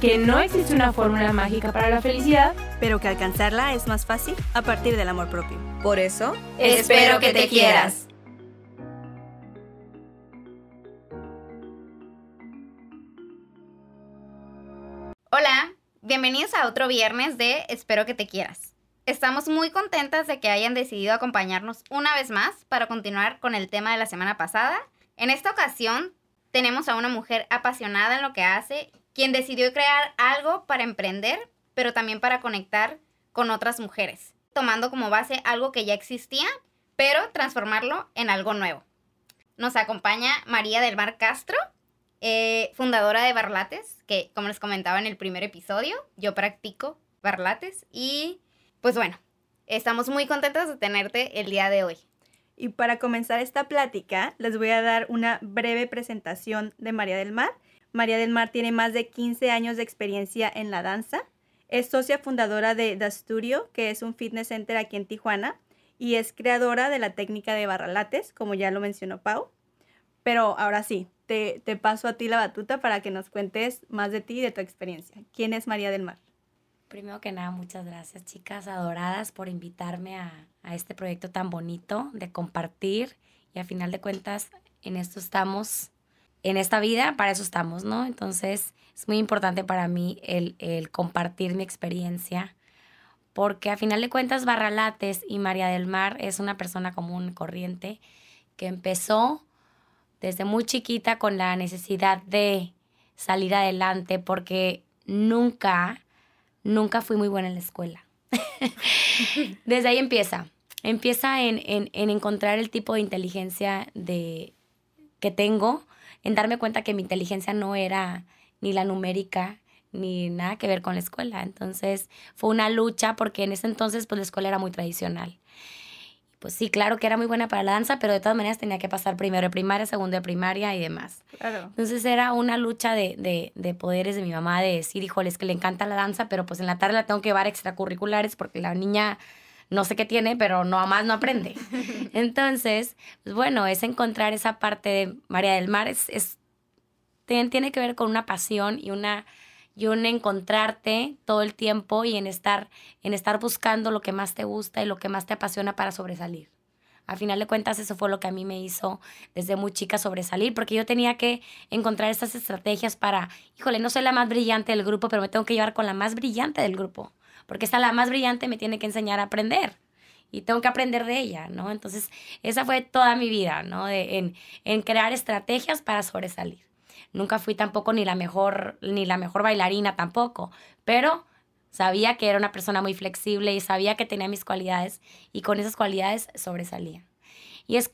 Que no existe una fórmula mágica para la felicidad. Pero que alcanzarla es más fácil a partir del amor propio. Por eso, Espero que te quieras. Hola, bienvenidos a otro viernes de Espero que te quieras. Estamos muy contentas de que hayan decidido acompañarnos una vez más para continuar con el tema de la semana pasada. En esta ocasión tenemos a una mujer apasionada en lo que hace, quien decidió crear algo para emprender, pero también para conectar con otras mujeres, tomando como base algo que ya existía, pero transformarlo en algo nuevo. Nos acompaña María del Mar Castro, eh, fundadora de Barlates, que como les comentaba en el primer episodio, yo practico Barlates y pues bueno, estamos muy contentas de tenerte el día de hoy. Y para comenzar esta plática, les voy a dar una breve presentación de María del Mar. María del Mar tiene más de 15 años de experiencia en la danza. Es socia fundadora de The Studio, que es un fitness center aquí en Tijuana, y es creadora de la técnica de barralates, como ya lo mencionó Pau. Pero ahora sí, te, te paso a ti la batuta para que nos cuentes más de ti y de tu experiencia. ¿Quién es María del Mar? Primero que nada, muchas gracias, chicas adoradas, por invitarme a, a este proyecto tan bonito de compartir. Y a final de cuentas, en esto estamos, en esta vida, para eso estamos, ¿no? Entonces, es muy importante para mí el, el compartir mi experiencia, porque a final de cuentas, Barralates y María del Mar es una persona común, corriente, que empezó desde muy chiquita con la necesidad de salir adelante, porque nunca nunca fui muy buena en la escuela. Desde ahí empieza. Empieza en, en, en, encontrar el tipo de inteligencia de, que tengo, en darme cuenta que mi inteligencia no era ni la numérica, ni nada que ver con la escuela. Entonces fue una lucha porque en ese entonces pues la escuela era muy tradicional. Pues sí, claro que era muy buena para la danza, pero de todas maneras tenía que pasar primero de primaria, segundo de primaria y demás. Claro. Entonces era una lucha de, de, de poderes de mi mamá de decir, híjole, es que le encanta la danza, pero pues en la tarde la tengo que llevar a extracurriculares porque la niña no sé qué tiene, pero no más no aprende. Entonces, pues bueno, es encontrar esa parte de María del Mar, es, es tiene, tiene que ver con una pasión y una y un encontrarte todo el tiempo y en estar, en estar buscando lo que más te gusta y lo que más te apasiona para sobresalir. A final de cuentas, eso fue lo que a mí me hizo desde muy chica sobresalir, porque yo tenía que encontrar estas estrategias para, híjole, no soy la más brillante del grupo, pero me tengo que llevar con la más brillante del grupo, porque esta la más brillante me tiene que enseñar a aprender y tengo que aprender de ella, ¿no? Entonces, esa fue toda mi vida, ¿no? De, en, en crear estrategias para sobresalir. Nunca fui tampoco ni la mejor, ni la mejor bailarina tampoco, pero sabía que era una persona muy flexible y sabía que tenía mis cualidades y con esas cualidades sobresalía. Y es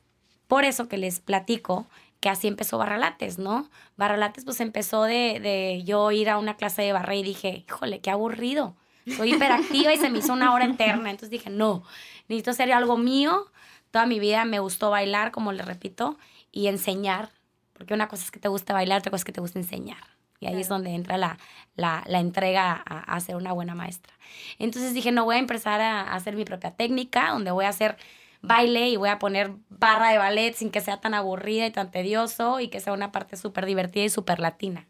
por eso que les platico que así empezó Barralates, ¿no? Barralates pues empezó de, de yo ir a una clase de barra y dije, híjole, qué aburrido. Soy hiperactiva y se me hizo una hora eterna. Entonces dije, no, necesito hacer algo mío. Toda mi vida me gustó bailar, como les repito, y enseñar porque una cosa es que te gusta bailar, otra cosa es que te gusta enseñar. Y ahí claro. es donde entra la, la, la entrega a, a, ser una buena maestra. Entonces dije, no, voy a empezar a, a, hacer mi propia técnica, donde voy a hacer baile y voy a poner barra de ballet sin que sea tan aburrida y tan tedioso y que sea una parte súper divertida y súper latina.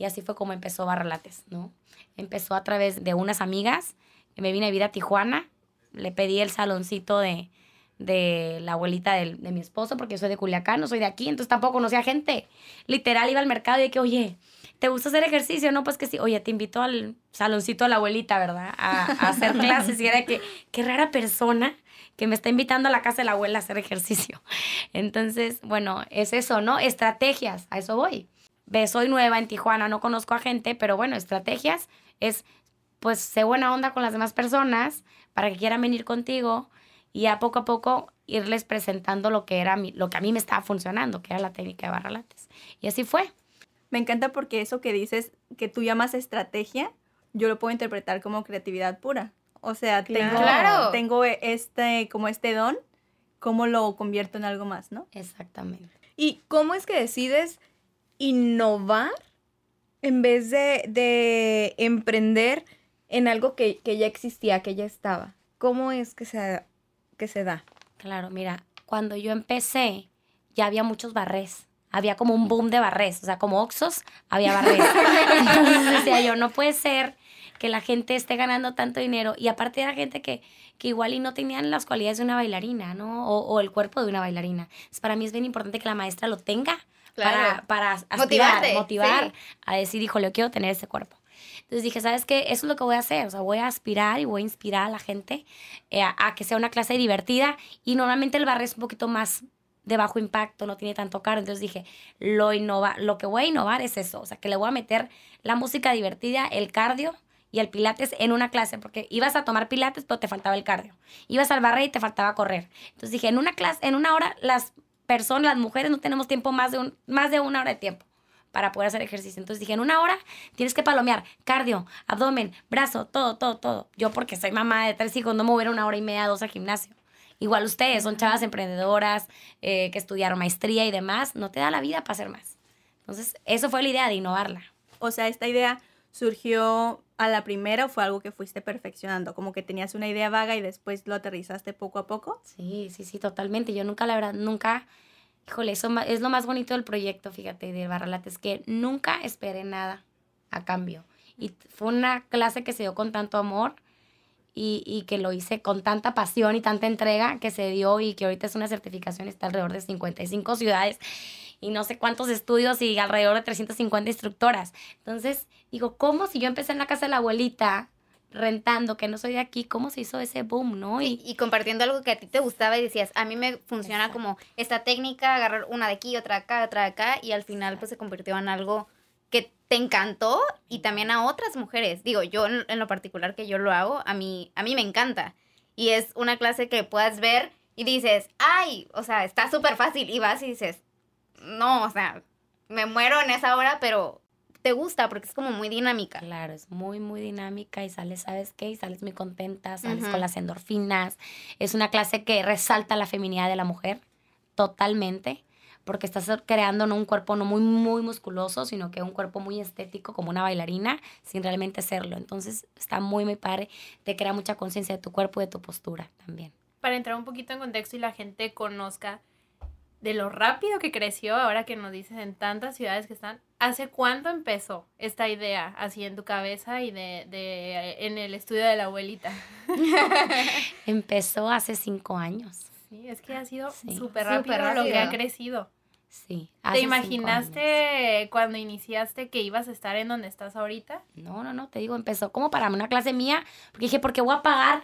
Y así fue como empezó Barralates, ¿no? Empezó a través de unas amigas, me vine a vivir a Tijuana, le pedí el saloncito de, de la abuelita de, de, mi esposo, porque yo soy de Culiacán, no soy de aquí, entonces tampoco conocía gente. Literal iba al mercado y de que, oye, ¿te gusta hacer ejercicio? No, pues que sí, oye, te invito al saloncito de la abuelita, ¿verdad? A, a hacer clases. Y era que, qué rara persona que me está invitando a la casa de la abuela a hacer ejercicio. Entonces, bueno, es eso, ¿no? Estrategias, a eso voy. Ve, soy nueva en Tijuana, no conozco a gente, pero bueno, estrategias es, pues, sé buena onda con las demás personas para que quieran venir contigo y a poco a poco irles presentando lo que era mi, lo que a mí me estaba funcionando, que era la técnica de barralates. Y así fue. Me encanta porque eso que dices que tú llamas estrategia, yo lo puedo interpretar como creatividad pura. O sea, tengo, Claro. tengo este, como este don, ¿cómo lo convierto en algo más, no? Exactamente. ¿Y cómo es que decides innovar en vez de, de emprender en algo que, que ya existía, que ya estaba? ¿Cómo es que se, que se da? Claro, mira, cuando yo empecé, ya había muchos barrés. Había como un boom de barrés, o sea, como Oxos, había barrés. Entonces decía yo, no puede ser que la gente esté ganando tanto dinero. Y aparte era gente que, que igual y no tenían las cualidades de una bailarina, ¿no? O, o el cuerpo de una bailarina. Entonces, para mí es bien importante que la maestra lo tenga Claro. para, para aspirar, Motivarte, motivar sí. a decir, híjole, yo quiero tener ese cuerpo. Entonces dije, ¿sabes qué? Eso es lo que voy a hacer. O sea, voy a aspirar y voy a inspirar a la gente eh, a, a que sea una clase divertida. Y normalmente el barre es un poquito más de bajo impacto, no tiene tanto caro. Entonces dije, lo, innova, lo que voy a innovar es eso. O sea, que le voy a meter la música divertida, el cardio y el pilates en una clase. Porque ibas a tomar pilates, pero te faltaba el cardio. Ibas al barre y te faltaba correr. Entonces dije, en una clase, en una hora, las personas, las mujeres no tenemos tiempo más de, un, más de una hora de tiempo para poder hacer ejercicio. Entonces dije, en una hora tienes que palomear, cardio, abdomen, brazo, todo, todo, todo. Yo porque soy mamá de tres hijos, no me voy a ir una hora y media, dos al gimnasio. Igual ustedes, son chavas emprendedoras eh, que estudiaron maestría y demás, no te da la vida para hacer más. Entonces, eso fue la idea de innovarla. O sea, esta idea surgió a la primera o fue algo que fuiste perfeccionando, como que tenías una idea vaga y después lo aterrizaste poco a poco. Sí, sí, sí, totalmente. Yo nunca, la verdad, nunca, híjole, eso es lo más bonito del proyecto, fíjate, de Barralates, que nunca esperé nada a cambio. Y fue una clase que se dio con tanto amor y, y que lo hice con tanta pasión y tanta entrega que se dio y que ahorita es una certificación, está alrededor de 55 ciudades y no sé cuántos estudios y alrededor de 350 instructoras. Entonces, digo, ¿cómo si yo empecé en la casa de la abuelita rentando, que no soy de aquí, cómo se hizo ese boom, no? Y, y compartiendo algo que a ti te gustaba y decías, a mí me funciona Exacto. como esta técnica, agarrar una de aquí, otra de acá, otra de acá, y al final pues se convirtió en algo que te encantó y también a otras mujeres. Digo, yo en, en lo particular que yo lo hago, a mí, a mí me encanta. Y es una clase que puedas ver y dices, ay, o sea, está súper fácil. Y vas y dices, no, o sea, me muero en esa hora, pero te gusta porque es como muy dinámica. Claro, es muy, muy dinámica y sales, ¿sabes qué? Y sales muy contenta, sales con las endorfinas. Es una clase que resalta la feminidad de la mujer totalmente, porque estás creando no un cuerpo no muy, muy musculoso, sino que un cuerpo muy estético como una bailarina, sin realmente serlo. Entonces está muy, muy padre, te crea mucha conciencia de tu cuerpo y de tu postura también. Para entrar un poquito en contexto y la gente conozca de lo rápido que creció, ahora que nos dices en tantas ciudades que están, ¿hace cuánto empezó esta idea así en tu cabeza y de, de en el estudio de la abuelita? Empezó hace cinco años. Sí, es que ha sido súper rápido, lo que ha crecido. Sí. ¿Te hace cinco imaginaste cuando iniciaste que ibas a estar en donde estás ahorita? No, no, no, te digo, empezó como para una clase mía, porque dije, ¿por qué voy a pagar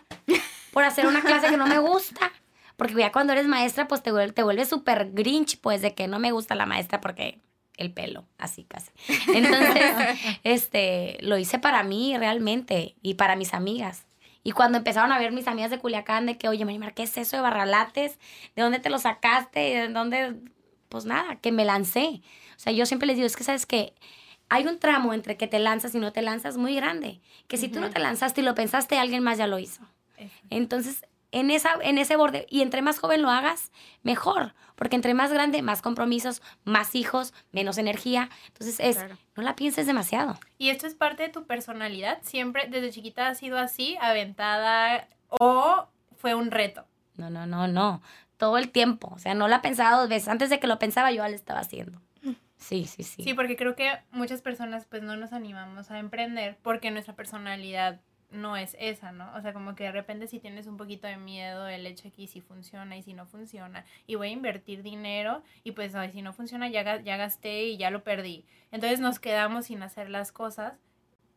por hacer una clase que no me gusta? Porque ya cuando eres maestra, pues te, te vuelves súper grinch, pues de que no me gusta la maestra porque el pelo, así casi. Entonces, este, lo hice para mí realmente y para mis amigas. Y cuando empezaron a ver mis amigas de Culiacán, de que, oye, Marimar, ¿qué es eso de barralates? ¿De dónde te lo sacaste? ¿De dónde? Pues nada, que me lancé. O sea, yo siempre les digo, es que sabes que hay un tramo entre que te lanzas y no te lanzas muy grande. Que si tú no te lanzaste y lo pensaste, alguien más ya lo hizo. Entonces, en, esa, en ese borde, y entre más joven lo hagas, mejor. Porque entre más grande, más compromisos, más hijos, menos energía. Entonces, es, Claro. no la pienses demasiado. ¿Y esto es parte de tu personalidad? ¿Siempre desde chiquita has sido así, aventada o fue un reto? No, no, no, no. Todo el tiempo. O sea, no la pensaba dos veces. Antes de que lo pensaba, yo ya lo estaba haciendo. Sí, sí, sí. Sí, porque creo que muchas personas pues no nos animamos a emprender porque nuestra personalidad no es esa, ¿no? O sea, como que de repente si tienes un poquito de miedo el hecho que si funciona y si no funciona y voy a invertir dinero y pues ay, si no funciona ya, ya gasté y ya lo perdí. Entonces nos quedamos sin hacer las cosas,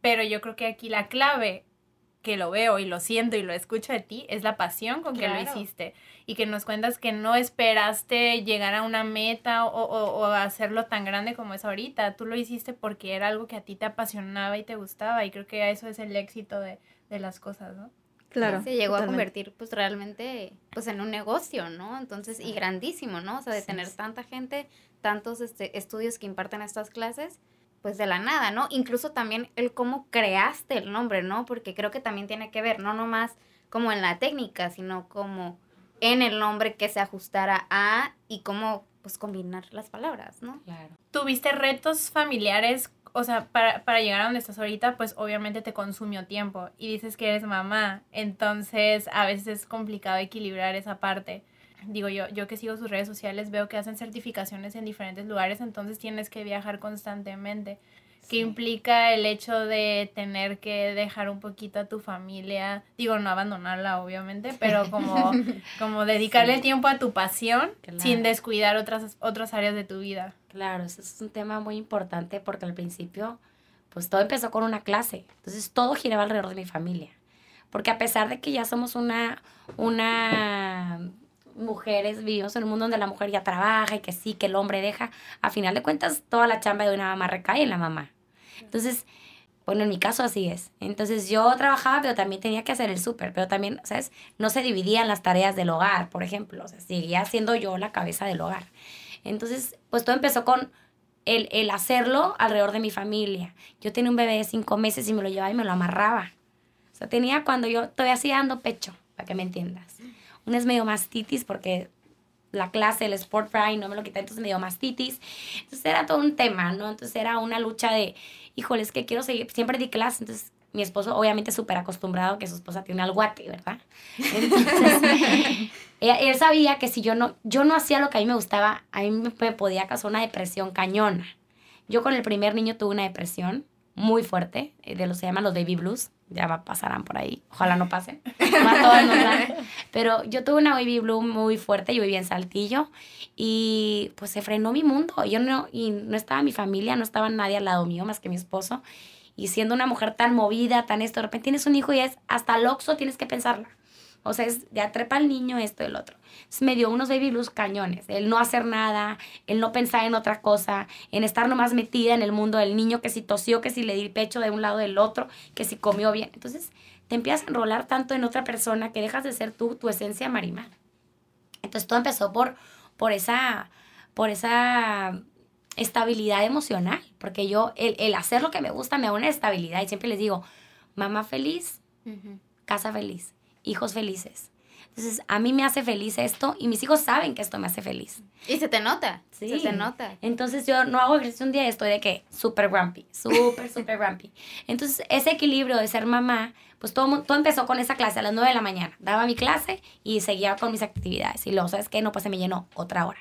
pero yo creo que aquí la clave que lo veo y lo siento y lo escucho de ti es la pasión con que lo hiciste y que nos cuentas que no esperaste llegar a una meta o, o- o hacerlo tan grande como es ahorita. Tú lo hiciste porque era algo que a ti te apasionaba y te gustaba y creo que eso es el éxito de, de las cosas, ¿no? Claro. Se llegó a convertir pues realmente pues en un negocio, ¿no? Entonces, y grandísimo, ¿no? O sea, de Sí, tener sí. tanta gente, tantos este, estudios que imparten estas clases, pues de la nada, ¿no? Incluso también el cómo creaste el nombre, ¿no? Porque creo que también tiene que ver, no nomás como en la técnica, sino como en el nombre que se ajustara a y cómo pues combinar las palabras, ¿no? Claro. ¿Tuviste retos familiares? O sea, para, para llegar a donde estás ahorita, pues obviamente te consumió tiempo y dices que eres mamá, entonces a veces es complicado equilibrar esa parte. Digo yo, yo que sigo sus redes sociales veo que hacen certificaciones en diferentes lugares, entonces tienes que viajar constantemente que implica el hecho de tener que dejar un poquito a tu familia, digo, no abandonarla obviamente, pero como, como dedicarle Sí. tiempo a tu pasión Claro. sin descuidar otras, otras áreas de tu vida. Claro, ese es un tema muy importante porque al principio, pues todo empezó con una clase. Entonces todo giraba alrededor de mi familia. Porque a pesar de que ya somos una, una mujeres, vivimos en un mundo donde la mujer ya trabaja y que sí, que el hombre deja, a final de cuentas toda la chamba de una mamá recae en la mamá. Entonces, bueno, en mi caso así es. Entonces yo trabajaba, pero también tenía que hacer el súper, pero también, ¿sabes? No se dividían las tareas del hogar, por ejemplo. O sea, seguía siendo yo la cabeza del hogar. Entonces, pues todo empezó con el, el hacerlo alrededor de mi familia. Yo tenía un bebé de cinco meses y me lo llevaba y me lo amarraba. O sea, tenía cuando yo todavía así dando pecho, para que me entiendas. Una es medio mastitis porque la clase, el sport fry, no me lo quité, entonces me dio mastitis. Entonces era todo un tema, ¿no? Entonces era una lucha de, híjole, es que quiero seguir, siempre di clase, entonces mi esposo obviamente súper acostumbrado que su esposa tiene al guate, ¿verdad? Entonces, él, sabía que si yo no, yo no hacía lo que a mí me gustaba, a mí me podía causar una depresión cañona. Yo con el primer niño tuve una depresión muy fuerte, eh, de los se llaman los baby blues, ya va, pasarán por ahí, ojalá no pasen, pero yo tuve una baby blue muy fuerte, yo vivía en Saltillo y pues se frenó mi mundo, yo no, y no estaba mi familia, no estaba nadie al lado mío más que mi esposo, y siendo una mujer tan movida, tan esto, de repente tienes un hijo y es hasta el oxo tienes que pensarla. O sea, es de atrepa al niño esto y el otro. Entonces me dio unos baby blues cañones. El no hacer nada, el no pensar en otra cosa, en estar nomás metida en el mundo del niño, que si tosió, que si le di pecho de un lado del otro, que si comió bien. Entonces te empiezas a enrolar tanto en otra persona que dejas de ser tú, tu esencia marimar. Entonces todo empezó por, por esa, por esa estabilidad emocional, porque yo, el, el hacer lo que me gusta me da una estabilidad y siempre les digo, mamá feliz, casa feliz, hijos felices. Entonces, a mí me hace feliz esto y mis hijos saben que esto me hace feliz. Y se te nota, Sí. se te nota. Entonces, yo no hago ejercicio un día y estoy de que súper grumpy, súper, súper grumpy. Entonces, ese equilibrio de ser mamá, pues todo, todo empezó con esa clase a las 9 de la mañana. Daba mi clase y seguía con mis actividades. Y luego, ¿sabes qué? No, pues se me llenó otra hora.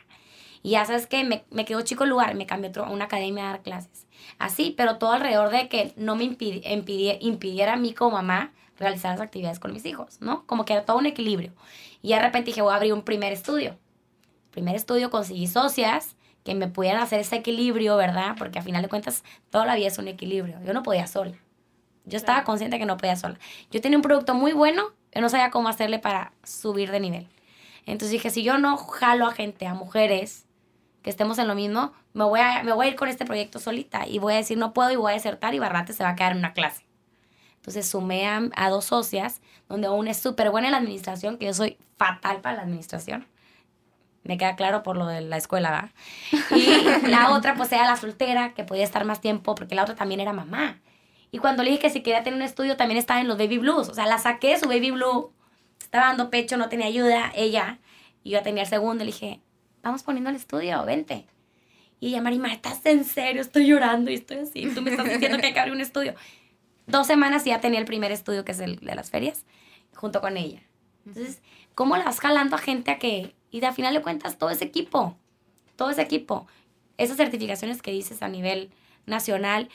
Y ya sabes que me, me quedó chico el lugar, me cambié a una academia a dar clases. Así, pero todo alrededor de que no me impidi- impidi- impidiera a mí como mamá realizar las actividades con mis hijos, ¿no? Como que era todo un equilibrio. Y de repente dije, voy a abrir un primer estudio. Primer estudio conseguí socias que me pudieran hacer ese equilibrio, ¿verdad? Porque a final de cuentas toda la vida es un equilibrio. Yo no podía sola. Yo estaba consciente que no podía sola. Yo tenía un producto muy bueno, pero no sabía cómo hacerle para subir de nivel. Entonces dije, si yo no jalo a gente, a mujeres, que estemos en lo mismo, me voy a, me voy a ir con este proyecto solita y voy a decir, no puedo y voy a desertar y Barrate se va a quedar en una clase. Entonces sumé a, a dos socias, donde una es súper buena en la administración, que yo soy fatal para la administración. Me queda claro por lo de la escuela, ¿verdad? Y la otra, pues era la soltera, que podía estar más tiempo, porque la otra también era mamá. Y cuando le dije que si quería tener un estudio, también estaba en los baby blues. O sea, la saqué de su baby blue, estaba dando pecho, no tenía ayuda, ella, y yo tenía el segundo. Le dije, vamos poniendo el estudio, vente. Y ella, Marima, ¿estás en serio? Estoy llorando y estoy así. Tú me estás diciendo que hay que abrir un estudio. Dos semanas y ya tenía el primer estudio, que es el de las ferias, junto con ella. Entonces, ¿cómo la vas jalando a gente a que... Y de a final de cuentas, todo ese equipo, todo ese equipo, esas certificaciones que dices a nivel nacional,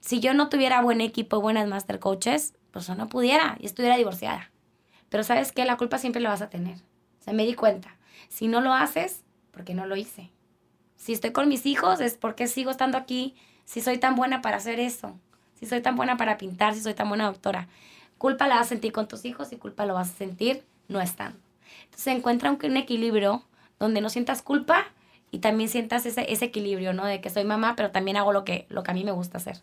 si yo no tuviera buen equipo, buenas master coaches, pues yo no pudiera y estuviera divorciada. Pero sabes qué, la culpa siempre la vas a tener. O sea, me di cuenta. Si no lo haces, porque no lo hice. Si estoy con mis hijos, es porque sigo estando aquí. Si soy tan buena para hacer eso. Si soy tan buena para pintar, si soy tan buena doctora. Culpa la vas a sentir con tus hijos y culpa lo vas a sentir no estando. Entonces encuentra un, un equilibrio donde no sientas culpa y también sientas ese, ese equilibrio, ¿no? De que soy mamá, pero también hago lo que, lo que a mí me gusta hacer.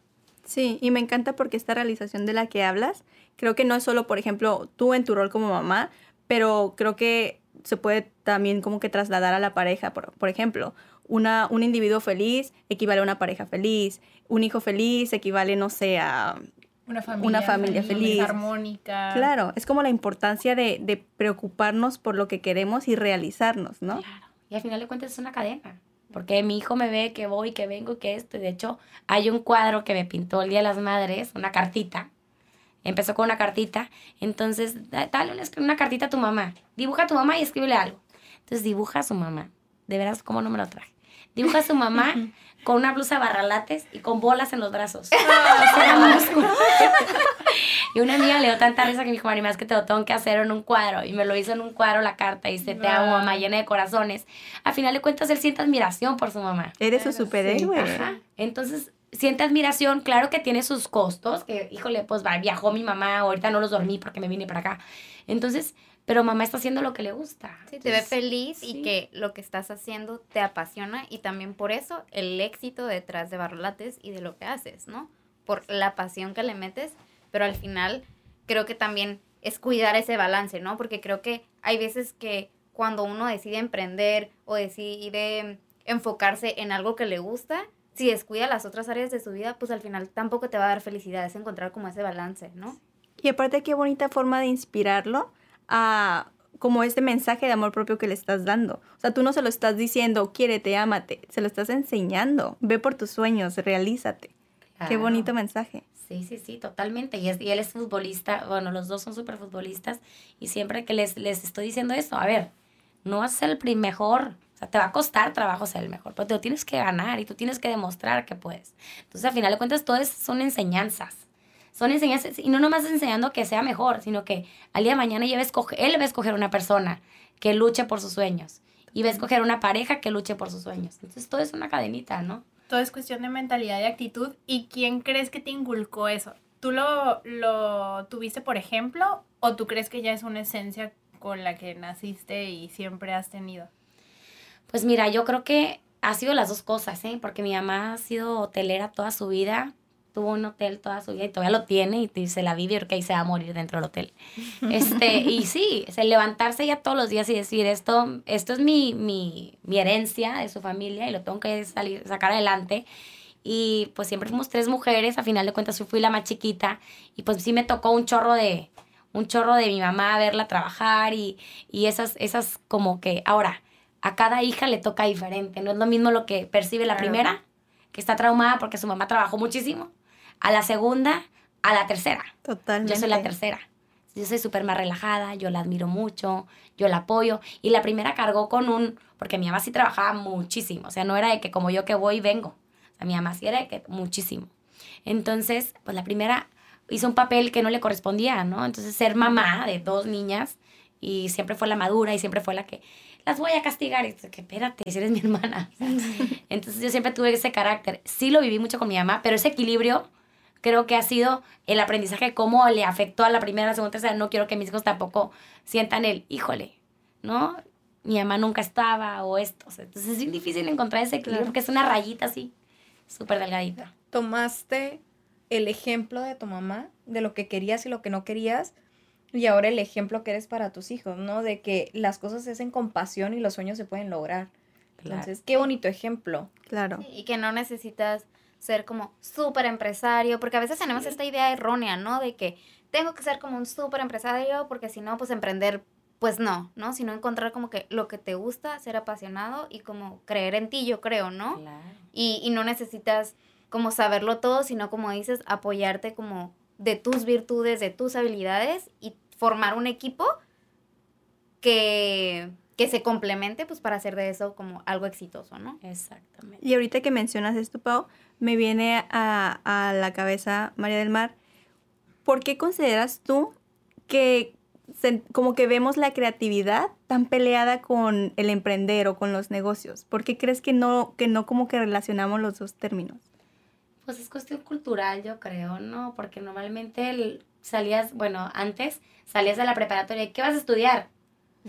Sí, y me encanta porque esta realización de la que hablas, creo que no es solo, por ejemplo, tú en tu rol como mamá, pero creo que se puede también como que trasladar a la pareja. Por, por ejemplo, una, un individuo feliz equivale a una pareja feliz, un hijo feliz equivale, no sé, a... Una familia, Una familia feliz. armónica. Claro, es como la importancia de, de preocuparnos por lo que queremos y realizarnos, ¿no? Claro. Y al final de cuentas es una cadena. Porque mi hijo me ve que voy, que vengo que esto. Y de hecho, hay un cuadro que me pintó el Día de las Madres, una cartita. Empezó con una cartita. Entonces, da- dale una, una cartita a tu mamá. Dibuja a tu mamá y escríbele algo. Entonces, dibuja a su mamá. De veras, ¿cómo no me lo traje? Dibuja a su mamá con una blusa barralates y con bolas en los brazos. Músculo. Y una amiga le dio tanta risa que me dijo, Mari, más que te lo tengo que hacer en un cuadro. Y me lo hizo en un cuadro la carta y dice, te amo, mamá, llena de corazones. Al final de cuentas, él siente admiración por su mamá. Eres su superhéroe. Ajá. Entonces, siente admiración. Claro que tiene sus costos, que, híjole, pues va, viajó mi mamá, ahorita no los dormí porque me vine para acá. Entonces, pero mamá está haciendo lo que le gusta. Sí, te ve feliz sí. y que lo que estás haciendo te apasiona y también por eso el éxito detrás de Barrolates y de lo que haces, ¿no? Por la pasión que le metes, pero al final creo que también es cuidar ese balance, ¿no? Porque creo que hay veces que cuando uno decide emprender o decide enfocarse en algo que le gusta, si descuida las otras áreas de su vida, pues al final tampoco te va a dar felicidad, es encontrar como ese balance, ¿no? Y aparte, qué bonita forma de inspirarlo a como este mensaje de amor propio que le estás dando. O sea, tú no se lo estás diciendo, quiérete, ámate, se lo estás enseñando. Ve por tus sueños, realízate. Qué bonito mensaje. Sí, sí, sí, totalmente. Y, es- y él es futbolista, bueno, los dos son súper futbolistas y siempre que les, les estoy diciendo esto, a ver, no vas a ser el mejor, o sea, te va a costar trabajo ser el mejor, pero te lo tienes que ganar y tú tienes que demostrar que puedes. Entonces, al final de cuentas, todo es- son enseñanzas. Son enseñanzas, y no nomás enseñando que sea mejor, sino que al día de mañana ella va a escoger, él va a escoger una persona que luche por sus sueños y va a escoger una pareja que luche por sus sueños. Entonces, todo es una cadenita, ¿no? Todo es cuestión de mentalidad y actitud. ¿Y quién crees que te inculcó eso? ¿Tú lo, lo tuviste por ejemplo o tú crees que ya es una esencia con la que naciste y siempre has tenido? Pues mira, yo creo que ha sido las dos cosas, ¿eh? Porque mi mamá ha sido hotelera toda su vida, tuvo un hotel toda su vida y todavía lo tiene y se la vive porque ahí se va a morir dentro del hotel. Este, y sí, es el levantarse ya todos los días y decir, esto, esto es mi, mi, mi herencia de su familia y lo tengo que salir, sacar adelante. Y pues siempre fuimos tres mujeres, a final de cuentas yo fui la más chiquita y pues sí me tocó un chorro de, un chorro de mi mamá verla trabajar y, y esas, esas como que, ahora, a cada hija le toca diferente, no es lo mismo lo que percibe la Claro. primera, que está traumada porque su mamá trabajó muchísimo, a la segunda, a la tercera. Totalmente. Yo soy la tercera. Yo soy súper más relajada, yo la admiro mucho, yo la apoyo. Y la primera cargó con un, porque mi mamá sí trabajaba muchísimo, o sea, no era de que como yo que voy y vengo. O sea, mi mamá sí era de que muchísimo. Entonces, pues la primera hizo un papel que no le correspondía, ¿no? Entonces, ser mamá de dos niñas y siempre fue la madura y siempre fue la que las voy a castigar. Y que espérate, si eres mi hermana. Entonces, yo siempre tuve ese carácter. Sí lo viví mucho con mi mamá, pero ese equilibrio creo que ha sido el aprendizaje, cómo le afectó a la primera, la segunda, tercera. No quiero que mis hijos tampoco sientan el, híjole, ¿no? Mi mamá nunca estaba o esto. O sea, entonces es bien difícil encontrar ese equilibrio Claro. porque es una rayita así, súper delgadita. Tomaste el ejemplo de tu mamá, de lo que querías y lo que no querías, y ahora el ejemplo que eres para tus hijos, ¿no? De que las cosas se hacen con pasión y los sueños se pueden lograr. Claro. Entonces, qué bonito ejemplo. Claro. Y que no necesitas ser como súper empresario, porque a veces tenemos esta idea errónea, ¿no? De que tengo que ser como un súper empresario, porque si no, pues emprender, pues no, ¿no? Sino encontrar como que lo que te gusta, ser apasionado y como creer en ti, yo creo, ¿no? Claro. Y, y no necesitas como saberlo todo, sino como dices, apoyarte como de tus virtudes, de tus habilidades y formar un equipo que, que se complemente pues para hacer de eso como algo exitoso, ¿no? Exactamente. Y ahorita que mencionas esto, Pau, me viene a, a la cabeza, María del Mar, ¿por qué consideras tú que se- como que vemos la creatividad tan peleada con el emprender o con los negocios? ¿Por qué crees que no, que no como que relacionamos los dos términos? Pues es cuestión cultural, yo creo, ¿no? Porque normalmente el- salías, bueno, antes salías de la preparatoria, ¿y ¿qué vas a estudiar?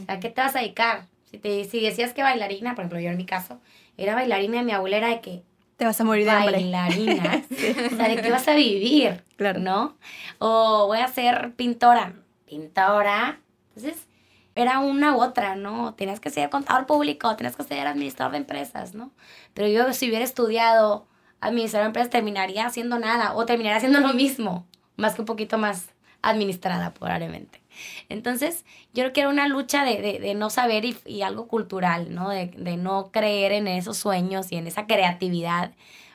¿A qué te vas a dedicar? Si, te, si decías que bailarina, por ejemplo, yo en mi caso, era bailarina y mi abuela era de que Te vas a morir de hambre. bailarina, o sea, ¿de qué vas a vivir? Claro. ¿No? O voy a ser pintora, pintora. Entonces, era una u otra, ¿no? Tenías que ser contador público, tenías que ser administrador de empresas, ¿no? Pero yo si hubiera estudiado administrador de empresas terminaría haciendo nada o terminaría haciendo lo mismo, más que un poquito más administrada probablemente. Entonces, yo creo que era una lucha de, de, de no saber y, y, algo cultural, ¿no? De, de, no creer en esos sueños y en esa creatividad,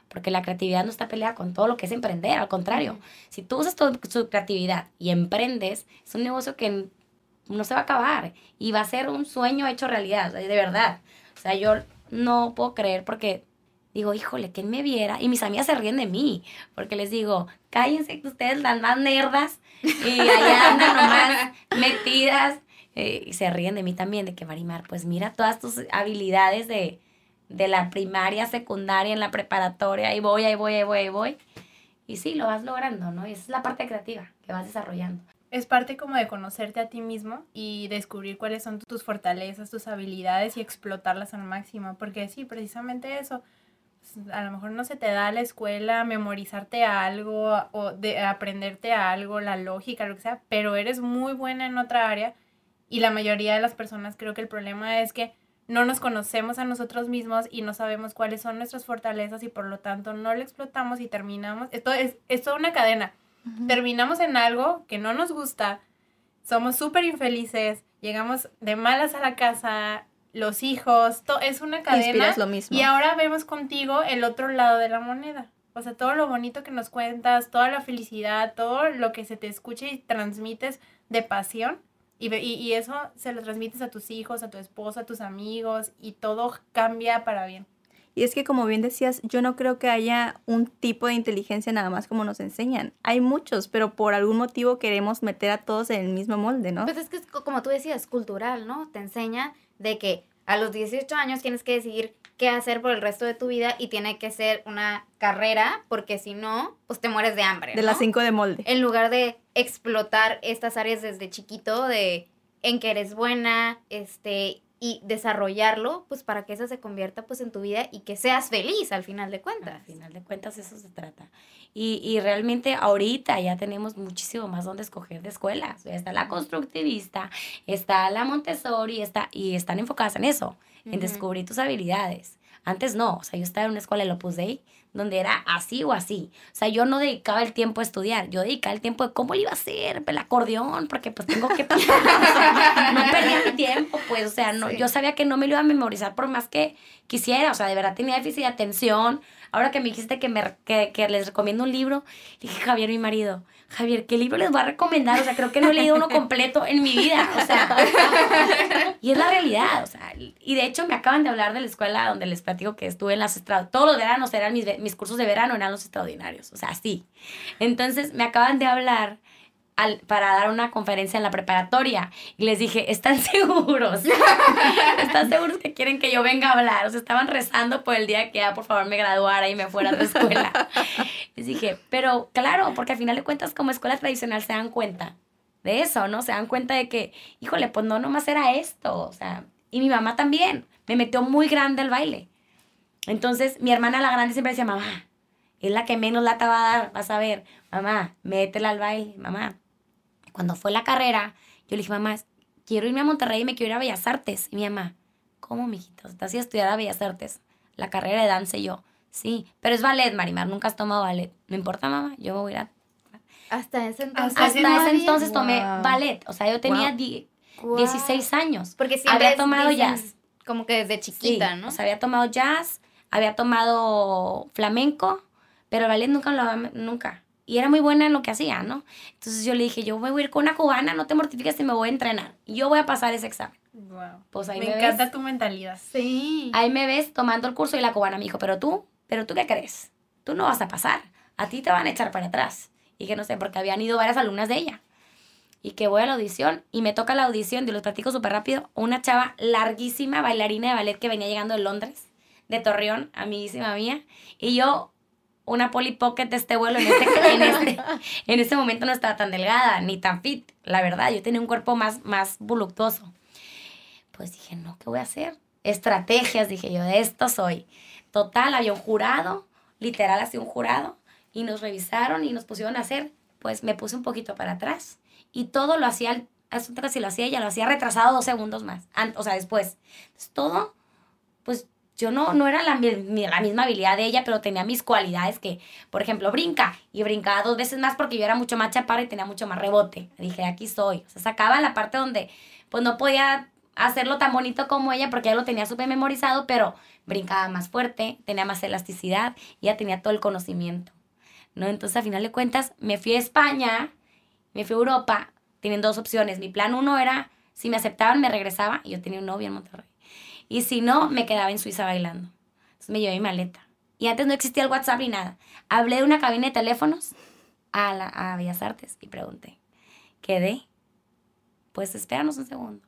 porque la creatividad no está peleada con todo lo que es emprender, al contrario, si tú usas tu, tu creatividad y emprendes, es un negocio que no se va a acabar y va a ser un sueño hecho realidad, de verdad. O sea, yo no puedo creer porque digo, híjole, ¿quién me viera? Y mis amigas se ríen de mí, porque les digo, cállense que ustedes las más nerdas y allá andan nomás metidas. Eh, y se ríen de mí también, de que Marimar, pues mira todas tus habilidades de, de la primaria, secundaria, en la preparatoria, y voy, ahí voy, ahí voy, ahí voy. Y sí, lo vas logrando, ¿no? Y esa es la parte creativa que vas desarrollando. Es parte como de conocerte a ti mismo y descubrir cuáles son tus fortalezas, tus habilidades y explotarlas al máximo. Porque sí, precisamente eso a lo mejor no se te da a la escuela memorizarte algo o de aprenderte algo, la lógica, lo que sea, pero eres muy buena en otra área y la mayoría de las personas creo que el problema es que no nos conocemos a nosotros mismos y no sabemos cuáles son nuestras fortalezas y por lo tanto no lo explotamos y terminamos. Esto es, es toda una cadena. Terminamos en algo que no nos gusta, somos súper infelices, llegamos de malas a la casa, los hijos, es una cadena. lo mismo. Y ahora vemos contigo el otro lado de la moneda. O sea, todo lo bonito que nos cuentas, toda la felicidad, todo lo que se te escucha y transmites de pasión. Y, y, y eso se lo transmites a tus hijos, a tu esposa, a tus amigos y todo cambia para bien. Y es que como bien decías, yo no creo que haya un tipo de inteligencia nada más como nos enseñan. Hay muchos, pero por algún motivo queremos meter a todos en el mismo molde, ¿no? Pues es que es como tú decías, cultural, ¿no? Te enseña de que a los 18 años tienes que decidir qué hacer por el resto de tu vida y tiene que ser una carrera porque si no, pues te mueres de hambre. De las 5 de molde. En lugar de explotar estas áreas desde chiquito de en que eres buena, este, y desarrollarlo, pues para que eso se convierta pues en tu vida y que seas feliz al final de cuentas. Al final de cuentas eso se trata. Y, y realmente ahorita ya tenemos muchísimo más donde escoger de escuelas. Está la constructivista, está la Montessori, está, y están enfocadas en eso, en descubrir tus habilidades. Antes no, o sea, yo estaba en una escuela de Opus Dei donde era así o así. O sea, yo no dedicaba el tiempo a estudiar, yo dedicaba el tiempo de cómo iba a hacer el acordeón, porque pues tengo que... no perdía mi tiempo, pues, o sea, no, sí. yo sabía que no me lo iba a memorizar por más que quisiera, o sea, de verdad tenía déficit de atención. Ahora que me dijiste que, me, que, que les recomiendo un libro, dije, Javier, mi marido, Javier, ¿qué libro les voy a recomendar? O sea, creo que no he leído uno completo en mi vida, o sea, y es la realidad, o sea, y de hecho me acaban de hablar de la escuela donde les platico que estuve en las estradas, todos los veranos eran mis, mis cursos de verano, eran los extraordinarios, o sea, sí. Entonces me acaban de hablar para dar una conferencia en la preparatoria. Y les dije, ¿están seguros? ¿Están seguros que quieren que yo venga a hablar? O sea, estaban rezando por el día que ya por favor me graduara y me fuera de escuela. Les dije, pero claro, porque al final de cuentas como escuela tradicional se dan cuenta de eso, ¿no? Se dan cuenta de que, híjole, pues no nomás era esto, o sea, y mi mamá también, me metió muy grande al baile. Entonces, mi hermana la grande siempre decía, mamá, es la que menos lata va a dar, vas a ver, mamá, métela al baile, mamá, cuando fue la carrera, yo le dije, mamá, quiero irme a Monterrey y me quiero ir a Bellas Artes. Y mi mamá, ¿cómo, mijita? ¿Estás a estudiar a Bellas Artes? La carrera de danza y yo, sí, pero es ballet, Marimar, nunca has tomado ballet. No importa, mamá, yo me voy a ir a... Hasta ese entonces. Hasta, Hasta ese entonces tomé ballet. O sea, yo tenía wow. Wow. 16 años. Porque siempre había tomado jazz. Como que desde chiquita, sí, ¿no? O sea, había tomado jazz, había tomado flamenco, pero ballet nunca lo había, nunca y era muy buena en lo que hacía, ¿no? Entonces yo le dije, yo voy a ir con una cubana, no te mortifiques si me voy a entrenar. Yo voy a pasar ese examen. Wow. Pues ahí me, me encanta ves, tu mentalidad. Sí. Ahí me ves tomando el curso y la cubana me dijo, pero tú, pero tú qué crees? Tú no vas a pasar. A ti te van a echar para atrás. Y que no sé, porque habían ido varias alumnas de ella. Y que voy a la audición y me toca la audición, y los platico súper rápido, una chava larguísima, bailarina de ballet que venía llegando de Londres, de Torreón, amiguísima mía. Y yo una Polly Pocket de este vuelo en este, en, este, en este momento no estaba tan delgada ni tan fit, la verdad, yo tenía un cuerpo más, más voluptuoso. Pues dije, no, ¿qué voy a hacer? Estrategias, dije yo, de esto soy. Total, había un jurado, literal así un jurado, y nos revisaron y nos pusieron a hacer, pues me puse un poquito para atrás. Y todo lo hacía si lo hacía ella, lo hacía retrasado dos segundos más. o sea, después. Entonces, todo, pues yo no, no era la, la misma habilidad de ella, pero tenía mis cualidades que, por ejemplo, brinca. Y brincaba dos veces más porque yo era mucho más chaparra y tenía mucho más rebote. Dije, aquí soy. O sea, sacaba la parte donde, pues no podía hacerlo tan bonito como ella porque ya lo tenía súper memorizado, pero brincaba más fuerte, tenía más elasticidad ya tenía todo el conocimiento. ¿no? Entonces, a final de cuentas, me fui a España, me fui a Europa, tienen dos opciones. Mi plan uno era, si me aceptaban, me regresaba, y yo tenía un novio en Monterrey. Y si no, me quedaba en Suiza bailando. Entonces me llevé mi maleta. Y antes no existía el WhatsApp ni nada. Hablé de una cabina de teléfonos a, la, a Bellas Artes y pregunté, ¿quedé? Pues espéranos un segundo.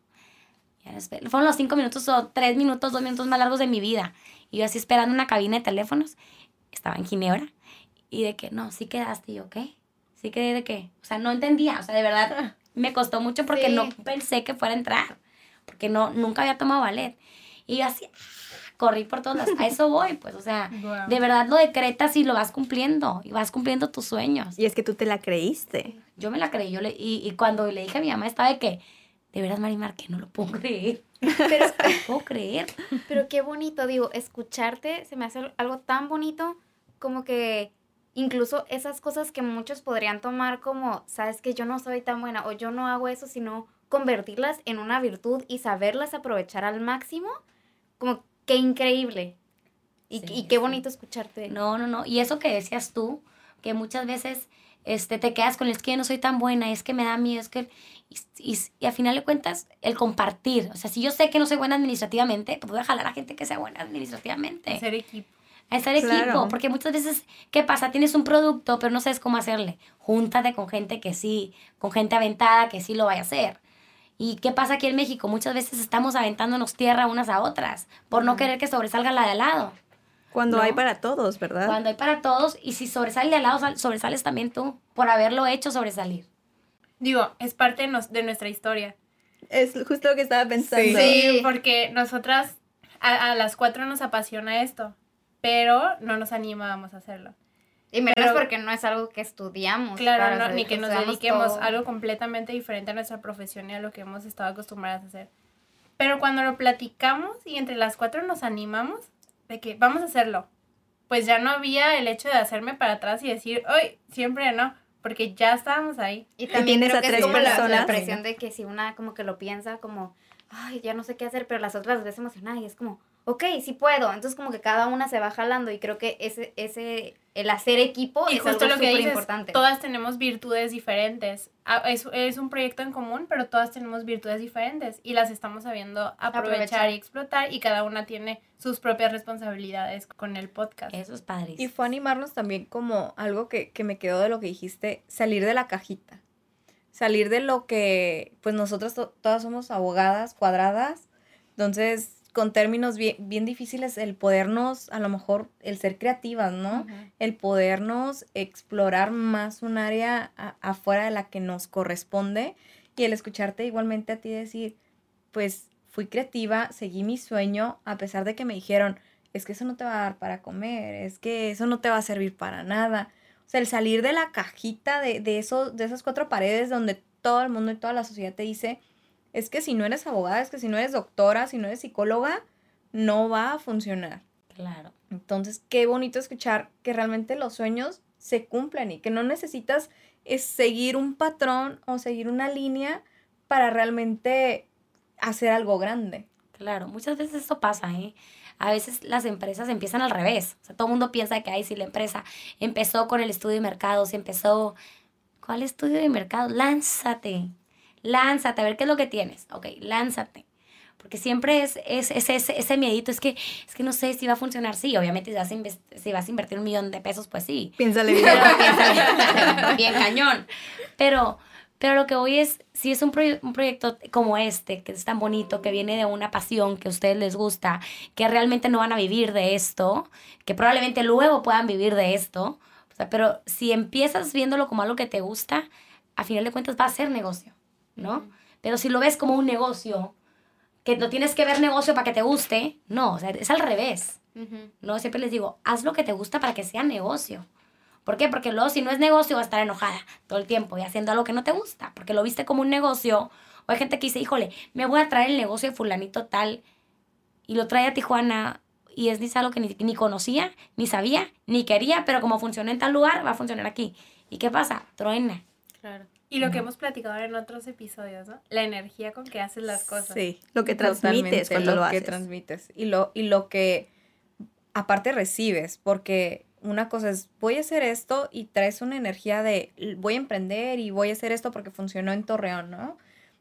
Fueron los cinco minutos o tres minutos, dos minutos más largos de mi vida. Y yo así esperando una cabina de teléfonos. Estaba en Ginebra. Y de que, no, sí quedaste. Y yo, ¿qué? ¿Sí quedé de qué? O sea, no entendía. O sea, de verdad me costó mucho porque Sí. no pensé que fuera a entrar. Porque no, nunca había tomado ballet. Y yo así, corrí por todas las... A eso voy, pues, o sea, de verdad lo decretas y lo vas cumpliendo. Y vas cumpliendo tus sueños. Y es que tú te la creíste. Yo me la creí. Yo le, y, y cuando le dije a mi mamá estaba de que, de veras, Marimar, que no lo puedo creer. Pero, No lo puedo creer. pero qué bonito, digo, escucharte se me hace algo tan bonito como que incluso esas cosas que muchos podrían tomar como, sabes que yo no soy tan buena o yo no hago eso, sino convertirlas en una virtud y saberlas aprovechar al máximo, como qué increíble. Y, Sí, y qué sí. bonito escucharte. No, no, no. Y eso que decías tú, que muchas veces este, te quedas con el es que yo no soy tan buena, es que me da miedo, es que... Y, y, y al final de cuentas, el compartir. O sea, si yo sé que no soy buena administrativamente, pues voy a jalar a gente que sea buena administrativamente. Hacer equipo. A estar Claro. equipo. Porque muchas veces, ¿qué pasa? Tienes un producto, pero no sabes cómo hacerle. Júntate con gente que sí, con gente aventada que sí lo vaya a hacer. ¿Y qué pasa aquí en México? Muchas veces estamos aventándonos tierra unas a otras por no querer que sobresalga la de al lado. Cuando No. hay para todos, ¿verdad? Cuando hay para todos, y si sobresale de al lado, sal- sobresales también tú, por haberlo hecho sobresalir. Digo, es parte de, nos- de nuestra historia. Es justo lo que estaba pensando. Sí. porque nosotras a, a las cuatro nos apasiona esto, pero no nos animábamos a hacerlo. Y menos Pero- porque no es algo que estudiamos. Claro, para no, ni que nos dediquemos todo. algo completamente diferente a nuestra profesión y a lo que hemos estado acostumbradas a hacer. Pero cuando lo platicamos y entre las cuatro nos animamos de que vamos a hacerlo, pues ya no había el hecho de hacerme para atrás y decir, hoy siempre no, porque ya estábamos ahí. Y también tienes creo que es como la- la, presión de que si una como que lo piensa como, ay, ya no sé qué hacer, pero las otras ves emocionada y es como, ok, sí puedo. Entonces como que cada una se va jalando y creo que ese, ese, el hacer equipo Y es justo algo lo que dices, importante. todas tenemos virtudes diferentes. Ah, Es, es un proyecto en común, pero todas tenemos virtudes diferentes y las estamos sabiendo aprovechar, Aprovechar. y explotar y cada una tiene sus propias responsabilidades con el podcast. Eso es padrísimo. Y fue animarnos también como algo que, que me quedó de lo que dijiste, salir de la cajita. Salir de lo que, pues nosotros to- todas somos abogadas cuadradas, entonces con términos bien, bien difíciles el podernos, a lo mejor, el ser creativas, ¿no? El podernos explorar más un área a- afuera de la que nos corresponde y el escucharte igualmente a ti decir, pues fui creativa, seguí mi sueño, a pesar de que me dijeron, es que eso no te va a dar para comer, es que eso no te va a servir para nada. O sea, el salir de la cajita de, de, esos, de esas cuatro paredes donde todo el mundo y toda la sociedad te dice, es que si no eres abogada, es que si no eres doctora, si no eres psicóloga, no va a funcionar. Claro. Entonces, qué bonito escuchar que realmente los sueños se cumplen y que no necesitas es seguir un patrón o seguir una línea para realmente hacer algo grande. Claro, muchas veces esto pasa, ¿eh? A veces las empresas empiezan al revés. O sea, todo el mundo piensa que, ay, si la empresa empezó con el estudio de mercados, empezó... ¿Cuál estudio de mercados? Lánzate. Lánzate, a ver qué es lo que tienes. Ok, lánzate. Porque siempre es, es, es ese, ese miedito, es que, es que no sé si va a funcionar. Sí, obviamente si vas, a si vas a invertir un millón de pesos, pues sí. Piénsale bien. Piensa bien cañón. Pero, pero lo que voy es, si es un, proye- un proyecto como este, que es tan bonito, que viene de una pasión que a ustedes les gusta, que realmente no van a vivir de esto, que probablemente luego puedan vivir de esto, o sea, pero si empiezas viéndolo como algo que te gusta, a final de cuentas va a ser negocio, ¿no? Pero si lo ves como un negocio, que lo tienes que ver negocio para que te guste, no, o sea, es al revés. Ujú. No, siempre les digo, haz lo que te gusta para que sea negocio. ¿Por qué? Porque luego si no es negocio va a estar enojada todo el tiempo y haciendo algo que no te gusta, porque lo viste como un negocio O hay gente que dice, híjole, me voy a traer el negocio de fulanito tal y lo trae a Tijuana y es algo que ni, ni conocía, ni sabía, ni quería, pero como funciona en tal lugar, va a funcionar aquí. ¿Y qué pasa? Truena. Claro. Y lo que hemos platicado en otros episodios, ¿no? La energía con que haces las cosas. Sí. Lo que transmites totalmente, cuando lo que haces. transmites. Y lo, y lo que aparte recibes, porque una cosa es, voy a hacer esto y traes una energía de, voy a emprender y voy a hacer esto porque funcionó en Torreón, ¿no?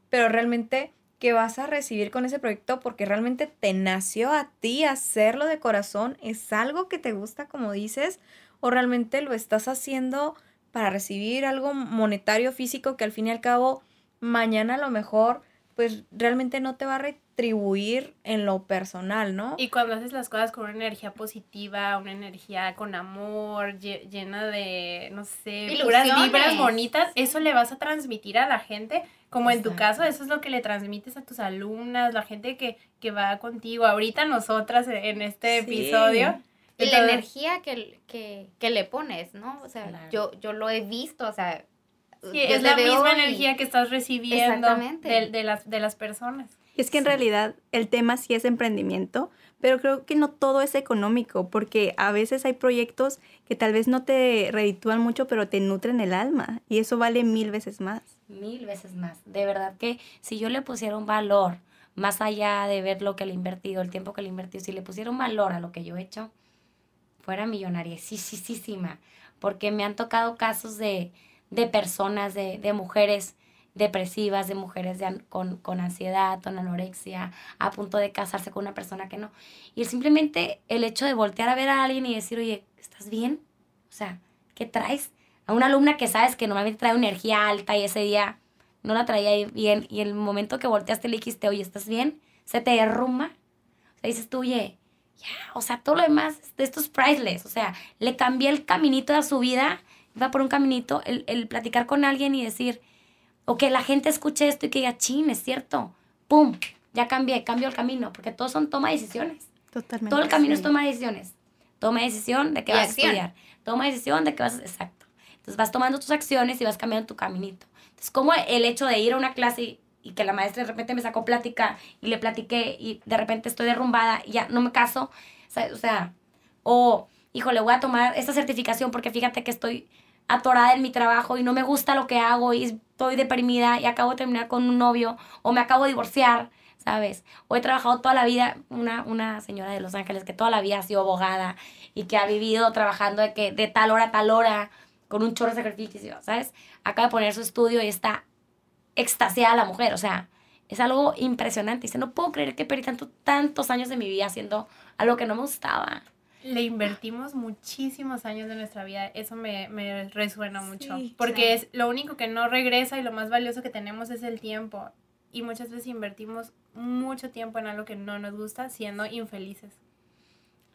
Pero realmente, ¿qué vas a recibir con ese proyecto? Porque realmente te nació a ti hacerlo de corazón, es algo que te gusta, como dices, o realmente lo estás haciendo para recibir algo monetario, físico, que al fin y al cabo, mañana a lo mejor, pues realmente no te va a retribuir en lo personal, ¿no? Y cuando haces las cosas con una energía positiva, una energía con amor, lle- llena de, no sé, puras vibras bonitas, eso le vas a transmitir a la gente. Como en tu caso, eso es lo que le transmites a tus alumnas, la gente que, que va contigo. Ahorita nosotras en este Sí. episodio. Y la energía que, que, que le pones, ¿no? O sea, Claro. yo, yo lo he visto, o sea... Sí, es la misma y- energía que estás recibiendo Exactamente. de, de las, de las personas. Y es que en Sí. realidad el tema sí es emprendimiento, pero creo que no todo es económico, porque a veces hay proyectos que tal vez no te reditúan mucho, pero te nutren el alma, y eso vale mil veces más. Mil veces más. De verdad que si yo le pusiera un valor, más allá de ver lo que le he invertido, el tiempo que le he invertido, si le pusiera un valor a lo que yo he hecho, fuera millonaria, sí, sí, sí, sí, ma. Porque me han tocado casos de, de personas, de, de mujeres depresivas, de mujeres de con, con ansiedad, con anorexia, a punto de casarse con una persona que no. Y simplemente el hecho de voltear a ver a alguien y decir, oye, ¿estás bien? O sea, ¿qué traes? A una alumna que sabes que normalmente trae energía alta y ese día no la traía bien y el momento que volteaste le dijiste, oye, ¿estás bien? Se te derrumba. O sea, dices tú, oye, ya, o sea, todo lo demás de esto es priceless. O sea, le cambié el caminito de su vida, iba por un caminito, el, el platicar con alguien y decir, o que la gente escuche esto y que diga, chin, es cierto, pum, ya cambié, cambio el camino, porque todos son toma de decisiones. Totalmente. Todo el camino es toma de decisiones. Toma decisión de que vas acción. a estudiar. Toma decisión de que vas a... Exacto. Entonces vas tomando tus acciones y vas cambiando tu caminito. Entonces, como el hecho de ir a una clase y, y que la maestra de repente me sacó plática y le platiqué y de repente estoy derrumbada y ya no me caso. Sea, o sea, o, híjole, voy a tomar esta certificación porque fíjate que estoy atorada en mi trabajo y no me gusta lo que hago y estoy deprimida y acabo de terminar con un novio o me acabo de divorciar, ¿sabes? O he trabajado toda la vida, una, una señora de Los Ángeles que toda la vida ha sido abogada y que ha vivido trabajando de, que, de tal hora a tal hora con un chorro de sacrificio, ¿sabes? Acaba de poner su estudio y está extasiada la mujer, o sea, es algo impresionante. Dice, no puedo creer que perdí tanto, tantos años de mi vida haciendo algo que no me gustaba. Le invertimos muchísimos años de nuestra vida, eso me, me resuena mucho, Sí, porque es lo único que no regresa y lo más valioso que tenemos es el tiempo. Y muchas veces invertimos mucho tiempo en algo que no nos gusta, siendo infelices.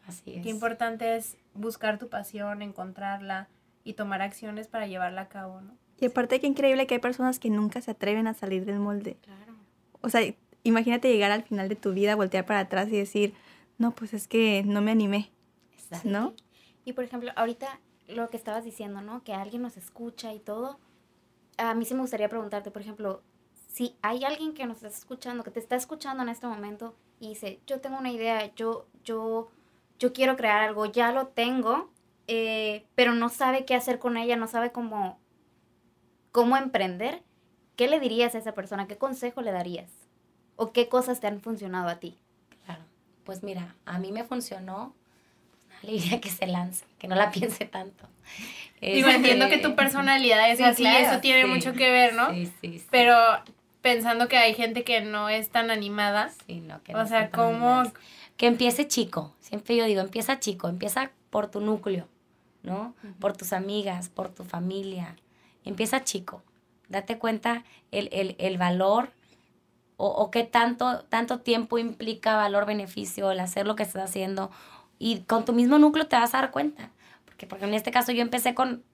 Así es. Qué importante es buscar tu pasión, encontrarla y tomar acciones para llevarla a cabo, ¿no? Y aparte qué increíble que hay personas que nunca se atreven a salir del molde. Claro. O sea, imagínate llegar al final de tu vida, voltear para atrás y decir, no, pues es que no me animé, Exacto. ¿no? Y por ejemplo, ahorita lo que estabas diciendo, ¿no? Que alguien nos escucha y todo. A mí sí me gustaría preguntarte, por ejemplo, si hay alguien que nos está escuchando, que te está escuchando en este momento y dice, yo tengo una idea, yo, yo, yo quiero crear algo, ya lo tengo, eh, pero no sabe qué hacer con ella, no sabe cómo, cómo emprender, ¿qué le dirías a esa persona? ¿Qué consejo le darías? ¿O qué cosas te han funcionado a ti? Claro. Pues mira, a mí me funcionó. Le diría que se lance, que no la piense tanto. Digo, Este, entiendo que tu personalidad es Sí, así, claro, eso tiene sí. mucho que ver, ¿no? Sí, sí, sí. Pero pensando que hay gente que no es tan animada, Sí, no, que o no sea, tan ¿cómo? animadas. Que empiece chico. Siempre yo digo, empieza chico. Empieza por tu núcleo, ¿no? Por tus amigas, por tu familia. Empieza chico. Date cuenta el, el, el valor o, o qué tanto, tanto tiempo implica valor-beneficio el hacer lo que estás haciendo. Y con tu mismo núcleo te vas a dar cuenta. Porque, porque en este caso yo empecé con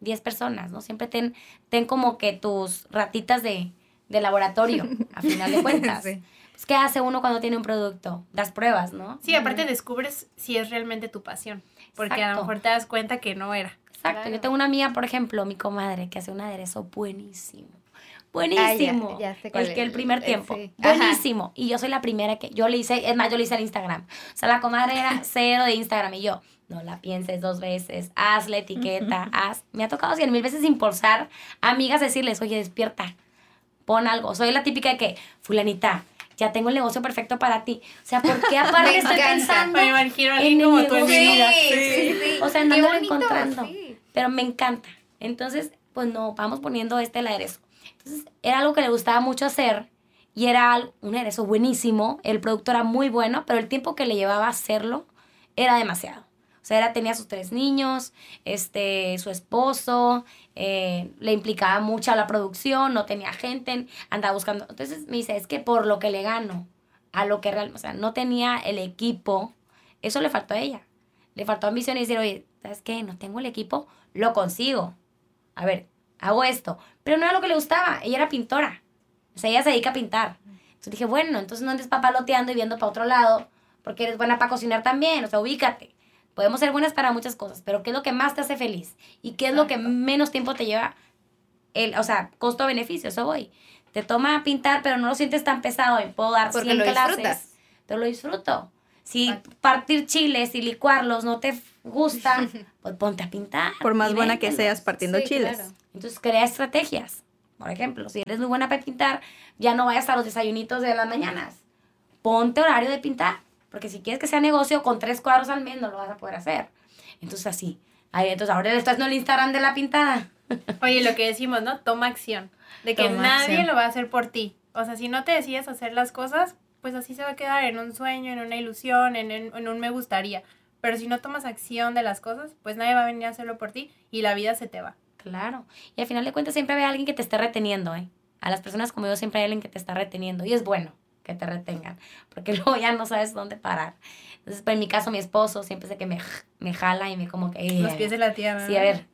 10 personas, ¿no? Siempre ten, ten como que tus ratitas de, de laboratorio, a final de cuentas. Sí. Pues, ¿qué hace uno cuando tiene un producto? Das pruebas, ¿no? Sí, aparte descubres si es realmente tu pasión, porque a lo mejor te das cuenta que no era. Exacto. Claro. Yo tengo una amiga, por ejemplo, mi comadre, que hace un aderezo buenísimo. buenísimo. Ah, ya sé cuál el que el es. primer Eh, tiempo. sí. Ajá. Buenísimo. Y yo soy la primera que, yo le hice, es más, yo le hice el Instagram. O sea, la comadre era cero de Instagram y yo, no la pienses dos veces, haz la etiqueta, haz. Me ha tocado cien mil veces impulsar a amigas decirles, oye, despierta, pon algo. Soy la típica de que, fulanita, ya tengo el negocio perfecto para ti. O sea, ¿por qué aparte estoy pensando Me imagino en el como negocio? vida. sí, sí. O sea, andándolo bonito, encontrando. sí. Pero me encanta. Entonces, pues no, vamos poniendo este el aderezo. Entonces, era algo que le gustaba mucho hacer y era un aderezo buenísimo. El producto era muy bueno, pero el tiempo que le llevaba hacerlo era demasiado. O sea, tenía sus tres niños, este, su esposo, eh, le implicaba mucho la producción, no tenía gente, andaba buscando. Entonces me dice, es que por lo que le gano, a lo que realmente, o sea, no tenía el equipo, eso le faltó a ella. Le faltó ambición y decir, oye, ¿sabes qué? No tengo el equipo, lo consigo. A ver, hago esto. Pero no era lo que le gustaba, ella era pintora. O sea, ella se dedica a pintar. Entonces dije, bueno, entonces no andes papaloteando y viendo para otro lado, porque eres buena para cocinar también, o sea, ubícate. Podemos ser buenas para muchas cosas, pero ¿qué es lo que más te hace feliz? ¿Y qué es lo que menos tiempo te lleva? El, o sea, costo-beneficio, eso voy. Te toma pintar, pero no lo sientes tan pesado y puedo dar Porque 100 lo clases. disfrutas. Te lo disfruto. Si partir chiles y licuarlos no te gusta, pues ponte a pintar. Por más buena que seas partiendo Sí, chiles. claro. Entonces crea estrategias. Por ejemplo, si eres muy buena para pintar, ya no vayas a los desayunitos de las mañanas. Ponte horario de pintar. Porque si quieres que sea negocio, con tres cuadros al mes no lo vas a poder hacer. Entonces así. Ahí, entonces ahora le estás no el Instagram de la pintada. Oye, lo que decimos, ¿no? Toma acción. De que Toma nadie acción. lo va a hacer por ti. O sea, si no te decides hacer las cosas, pues así se va a quedar en un sueño, en una ilusión, en, en- en un me gustaría. Pero si no tomas acción de las cosas, pues nadie va a venir a hacerlo por ti y la vida se te va. Claro. Y al final de cuentas siempre hay alguien que te esté reteniendo, ¿eh? A las personas como yo siempre hay alguien que te está reteniendo. Y es bueno que te retengan, porque luego ya no sabes dónde parar. Entonces, pues en mi caso, mi esposo siempre sé que me, me jala y me como que... "Ey, Los pies de la tierra. Sí, a ver,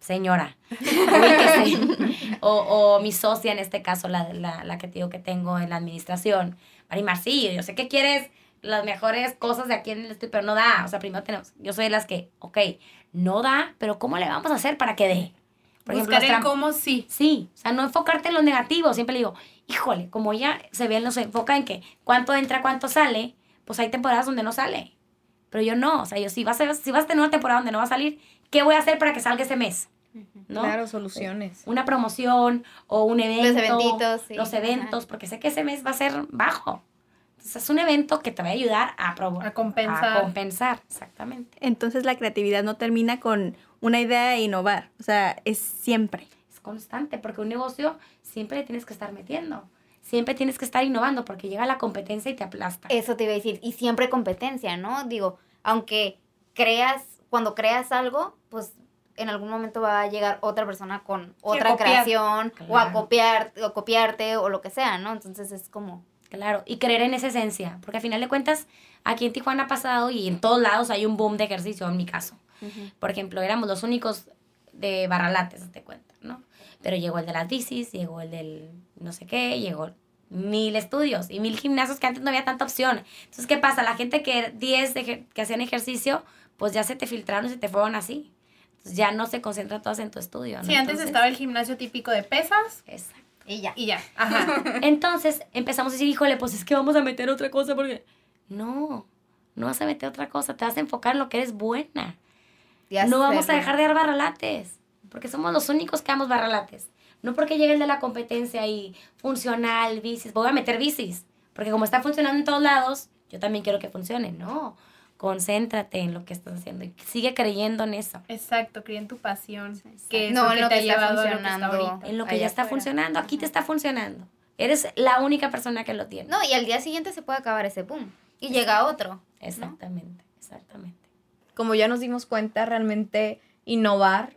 señora, o, o mi socia, en este caso, la, la, la que te digo que tengo en la administración, Marimar, sí, yo sé que quieres las mejores cosas de aquí en el estudio, pero no da. O sea, primero tenemos, yo soy de las que, ok, no da, pero ¿cómo le vamos a hacer para que dé? Por ejemplo, Buscar las el cómo sí. Sí, o sea, no enfocarte en lo negativo. Siempre le digo, híjole, como ella se ve, no se enfoca en que cuánto entra, cuánto sale, pues hay temporadas donde no sale. Pero yo no, o sea, yo si vas a, si vas a tener una temporada donde no va a salir, ¿qué voy a hacer para que salga ese mes? ¿No? Claro, soluciones. Una promoción o un evento. Los eventitos, sí. Los eventos, porque sé que ese mes va a ser bajo. Entonces es un evento que te va a ayudar a, A compensar. A compensar, exactamente. Entonces la creatividad no termina con una idea e innovar. O sea, es siempre. Es constante, porque un negocio siempre le tienes que estar metiendo. Siempre tienes que estar innovando, porque llega la competencia y te aplasta. Eso te iba a decir. Y siempre competencia, ¿no? Digo, aunque creas, cuando creas algo, pues en algún momento va a llegar otra persona con otra creación o a copiar o copiarte o lo que sea, ¿no? Entonces es como Claro, y creer en esa esencia, porque al final de cuentas, aquí en Tijuana ha pasado y en todos lados hay un boom de ejercicio, en mi caso. Por ejemplo, éramos los únicos de barralates, te cuenta, ¿no? Pero llegó el de las bicis, llegó el del no sé qué, llegó mil estudios y mil gimnasios que antes no había tanta opción. Entonces, ¿qué pasa? La gente que 10 de ejer- que hacían ejercicio, pues ya se te filtraron y se te fueron así. Entonces, ya no se concentran todas en tu estudio, ¿no? Sí, antes Entonces, estaba el gimnasio típico de pesas Exacto. Y ya. y ya. Ajá. Entonces empezamos a decir, híjole, pues es que vamos a meter otra cosa porque... No, no vas a meter otra cosa, te vas a enfocar en lo que eres buena. Ya no vamos a dejar de dar barralates, porque somos los únicos que damos barralates. No porque llegue el de la competencia y funcional, bicis, voy a meter bicis, porque como está funcionando en todos lados, yo también quiero que funcione. No, concéntrate en lo que estás haciendo y sigue creyendo en eso, Exacto, crea en tu pasión. Que es No, lo que lo te ha que está llevado a lo que está funcionando. ahorita. en lo que ya está afuera. funcionando, aquí te está funcionando. Eres la única persona que lo tiene. No, y al día siguiente se puede acabar ese boom y llega otro. Exactamente, exactamente. Como ya nos dimos cuenta, realmente innovar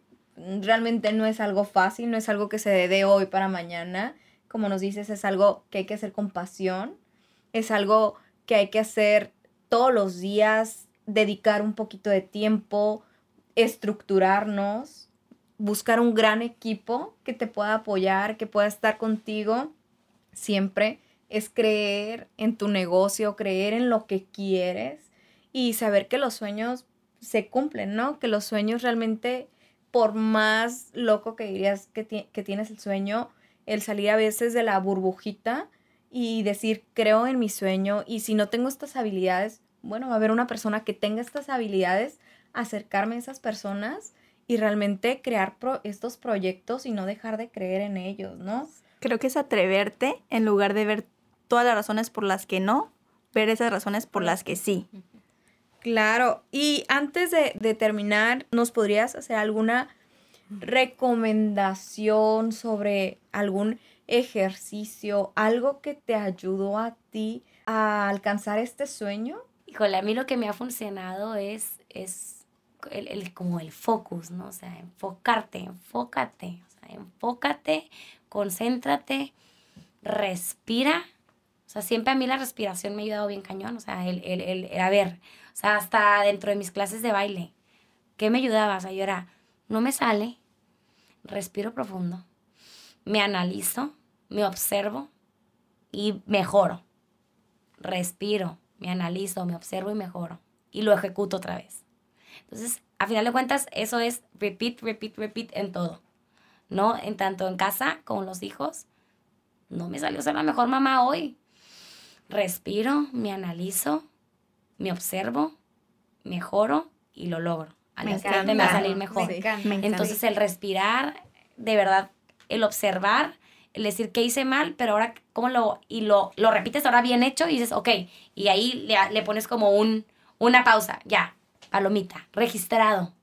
realmente no es algo fácil, no es algo que se dé de hoy para mañana. Como nos dices, es algo que hay que hacer con pasión, es algo que hay que hacer todos los días, dedicar un poquito de tiempo, estructurarnos, buscar un gran equipo que te pueda apoyar, que pueda estar contigo siempre. Es creer en tu negocio, creer en lo que quieres y saber que los sueños se cumplen, ¿no? Que los sueños realmente, por más loco que dirías que, que tienes el sueño, el salir a veces de la burbujita y decir, creo en mi sueño y si no tengo estas habilidades, bueno, va a haber una persona que tenga estas habilidades, acercarme a esas personas y realmente crear pro- estos proyectos y no dejar de creer en ellos, ¿no? Creo que es atreverte en lugar de ver todas las razones por las que no, ver esas razones por las que sí. Claro, y antes de, de terminar, ¿nos podrías hacer alguna recomendación sobre algún ejercicio, algo que te ayudó a ti a alcanzar este sueño? Híjole, a mí lo que me ha funcionado es, es el, el- como el focus, ¿no? O sea, enfocarte, enfócate, o sea, enfócate, concéntrate, respira. O sea, siempre a mí la respiración me ha ayudado bien cañón. O sea, el, el, el, a ver, o sea, hasta dentro de mis clases de baile, ¿qué me ayudaba? O sea, yo era, no me sale, respiro profundo, me analizo, me observo y mejoro respiro, me analizo, me observo y mejoro. Y lo ejecuto otra vez. Entonces, a final de cuentas, eso es repeat, repeat, repeat en todo. ¿No? En tanto en casa, con los hijos. No me salió ser la mejor mamá hoy. Respiro, me analizo, me observo, mejoro y lo logro. Al Me día siguiente me va a salir mejor. Me encanta. Me encanta. Entonces el respirar, de verdad, el observar, el decir qué hice mal, pero ahora cómo lo, y lo, lo repites ahora bien hecho y dices, ok, y ahí le, le pones como un, una pausa, ya, palomita, registrado,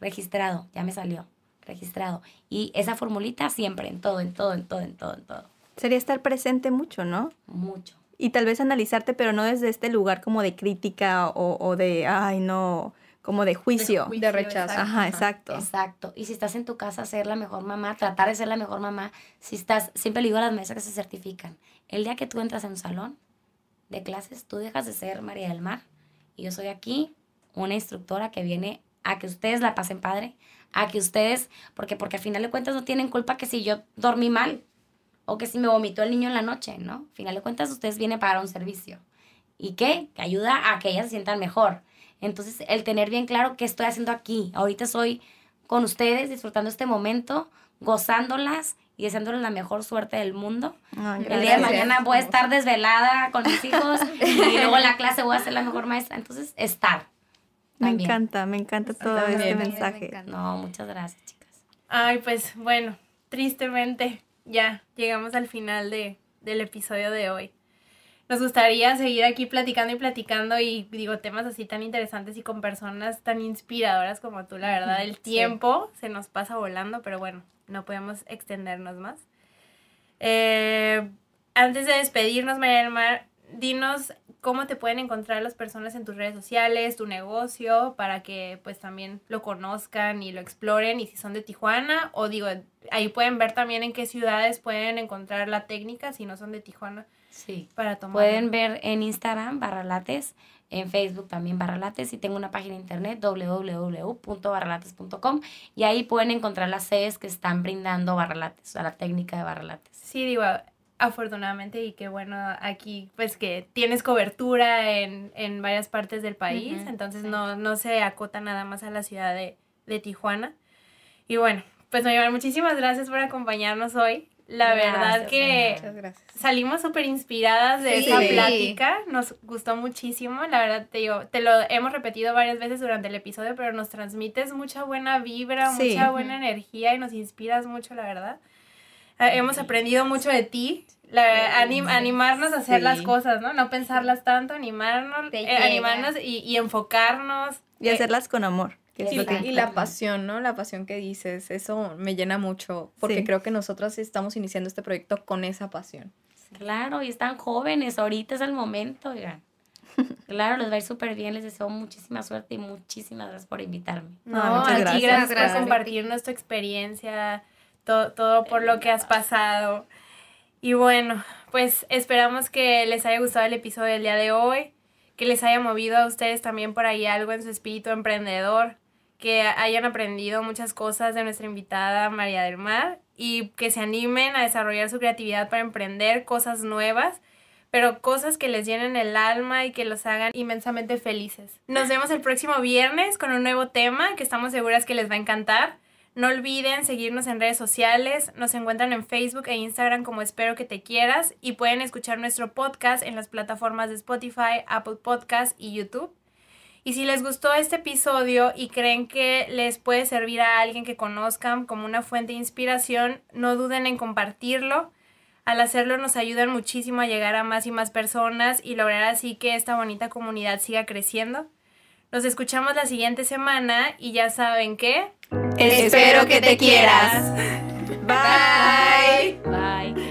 registrado, ya me salió, registrado. Y esa formulita siempre, en todo, en todo, en todo, en todo, en todo. Sería estar presente mucho, ¿no? Mucho. Y tal vez analizarte, pero no desde este lugar como de crítica o, o de, ay, no, como de juicio. De rechazo. Ajá, exacto. Exacto. Y si estás en tu casa, ser la mejor mamá, tratar de ser la mejor mamá. Si estás, siempre le digo a las maestras que se certifican, el día que tú entras en un salón de clases, tú dejas de ser María del Mar. Y yo soy aquí una instructora que viene a que ustedes la pasen padre, a que ustedes, porque, porque al final de cuentas no tienen culpa que si yo dormí mal o que si me vomitó el niño en la noche, ¿no? Al final de cuentas ustedes vienen a pagar un servicio. ¿Y qué? Que ayuda a que ellas se sientan mejor. Entonces, el tener bien claro qué estoy haciendo aquí. Ahorita soy con ustedes, disfrutando este momento, gozándolas y deseándoles la mejor suerte del mundo. Ay, El día de mañana voy a estar desvelada con mis hijos y luego en la clase voy a ser la mejor maestra. Entonces, estar. Me encanta, me encanta todo También. este Me mensaje. No, muchas gracias, chicas. Ay, pues bueno, tristemente ya llegamos al final de, del episodio de hoy. Nos gustaría seguir aquí platicando y platicando y digo temas así tan interesantes y con personas tan inspiradoras como tú, la verdad. El tiempo se nos pasa volando, pero bueno, no podemos extendernos más. Eh, antes de despedirnos, María del Mar, dinos cómo te pueden encontrar las personas en tus redes sociales, tu negocio, para que pues también lo conozcan y lo exploren y si son de Tijuana o digo, ahí pueden ver también en qué ciudades pueden encontrar la técnica si no son de Tijuana Sí. para tomar. Pueden ver en Instagram Barralates, en Facebook también Barralates y tengo una página de internet www.barralates.com y ahí pueden encontrar las sedes que están brindando Barralates, o sea, la técnica de Barralates. Sí, digo, afortunadamente y qué bueno aquí, pues que tienes cobertura en, en varias partes del país, entonces sí. no, no se acota nada más a la ciudad de, de Tijuana. Y bueno, pues Marimar, muchísimas gracias por acompañarnos hoy. La verdad Gracias, que salimos súper inspiradas de Sí. esa plática, nos gustó muchísimo, la verdad te digo, te lo hemos repetido varias veces durante el episodio, pero nos transmites mucha buena vibra, Sí. mucha buena energía y nos inspiras mucho, la verdad. Eh, hemos aprendido mucho de ti, la- anim- animarnos a hacer Sí. las cosas, ¿no? No pensarlas tanto, animarnos, eh, animarnos y, y enfocarnos. Y Eh, hacerlas con amor. Que Y, lo que- y la pasión, ¿no? La pasión que dices, eso me llena mucho, porque Sí. creo que nosotras estamos iniciando este proyecto con esa pasión. Claro, y están jóvenes, ahorita es el momento, oigan. Claro, les va a ir súper bien, les deseo muchísima suerte y muchísimas gracias por invitarme. No, Ah, muchas gracias. gracias, Gracias. por compartirnos tu experiencia, to- todo por lo que has pasado. Y bueno, pues esperamos que les haya gustado el episodio del día de hoy, que les haya movido a ustedes también por ahí algo en su espíritu emprendedor, que hayan aprendido muchas cosas de nuestra invitada María del Mar y que se animen a desarrollar su creatividad para emprender cosas nuevas pero cosas que les llenen el alma y que los hagan inmensamente felices. Nos vemos el próximo viernes con un nuevo tema que estamos seguras que les va a encantar. No olviden seguirnos en redes sociales. Nos encuentran en Facebook e Instagram como Espero que te quieras y pueden escuchar nuestro podcast en las plataformas de Spotify, Apple Podcast y YouTube. Y si les gustó este episodio y creen que les puede servir a alguien que conozcan como una fuente de inspiración, no duden en compartirlo. Al hacerlo nos ayudan muchísimo a llegar a más y más personas y lograr así que esta bonita comunidad siga creciendo. Nos escuchamos la siguiente semana y ya saben que... Espero que te quieras. Bye.